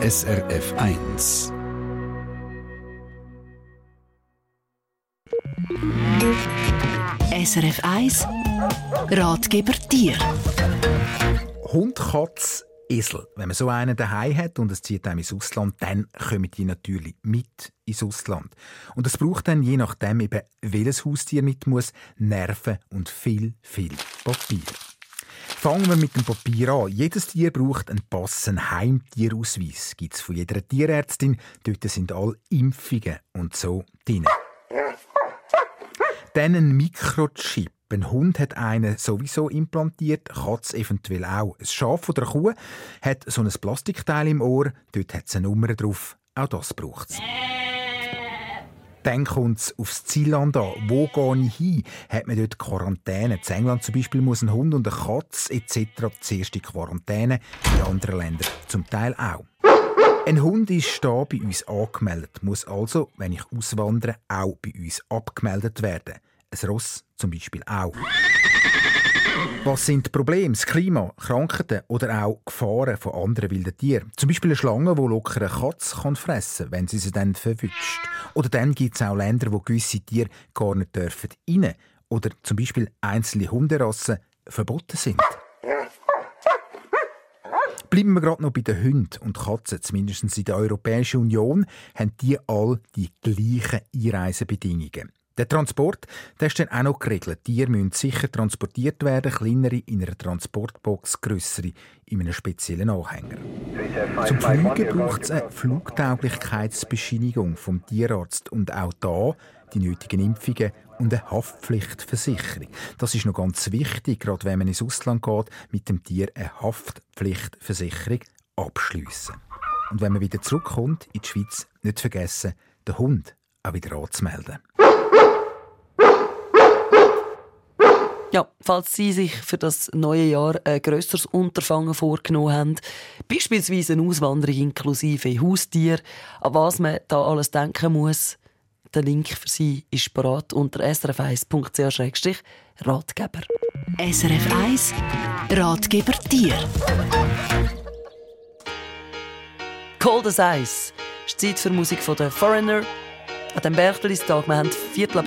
SRF 1. SRF 1 Ratgeber Tier Hund, Katz, Esel. Wenn man so einen daheim hat und es zieht einem ins Ausland, dann kommen die natürlich mit ins Ausland. Und es braucht dann je nachdem eben, welches Haustier mit muss, Nerven und viel, viel Papier. Fangen wir mit dem Papier an. Jedes Tier braucht einen passenden Heimtierausweis. Gibt es von jeder Tierärztin. Dort sind alle Impfungen und so drin. Dann ein Mikrochip. Ein Hund hat einen sowieso implantiert, Katz eventuell auch. Ein Schaf oder eine Kuh hat so ein Plastikteil im Ohr, dort hat es eine Nummer drauf. Auch das braucht es. Dann kommt es aufs Zielland an. Wo gehe ich hin? Hat man dort Quarantäne? In England zum Beispiel muss ein Hund und eine Katze etc. zuerst in Quarantäne, in anderen Ländern zum Teil auch. Ein Hund ist da bei uns angemeldet, muss also, wenn ich auswandere, auch bei uns abgemeldet werden. Ein Ross zum Beispiel auch. Was sind die Probleme? Das Klima, Krankheiten oder auch Gefahren von anderen wilden Tieren? Zum Beispiel eine Schlange, die locker eine Katze kann fressen kann, wenn sie sie dann verwünscht. Oder dann gibt es auch Länder, wo gewisse Tiere gar nicht dürfen rein. Oder zum Beispiel einzelne Hunderassen verboten sind. Bleiben wir gerade noch bei den Hunden und Katzen. Zumindest in der Europäischen Union haben die all die gleichen Einreisebedingungen. Der Transport der ist dann auch noch geregelt. Tiere müssen sicher transportiert werden, kleinere in einer Transportbox, grössere in einem speziellen Anhänger. Zum Fliegen braucht es eine Flugtauglichkeitsbescheinigung vom Tierarzt und auch da die nötigen Impfungen und eine Haftpflichtversicherung. Das ist noch ganz wichtig, gerade wenn man ins Ausland geht, mit dem Tier eine Haftpflichtversicherung abschließen. Und wenn man wieder zurückkommt in die Schweiz, nicht vergessen, den Hund auch wieder anzumelden. Ja, falls Sie sich für das neue Jahr ein grösseres Unterfangen vorgenommen haben, beispielsweise eine Auswanderung inklusive Haustier, an was man da alles denken muss, der Link für Sie ist parat unter srf1.ch-ratgeber. SRF 1 Ratgeber Tier Cold as Ice ist Zeit für Musik von The Foreigner. An diesem Berchtestag, wir haben Viertel ab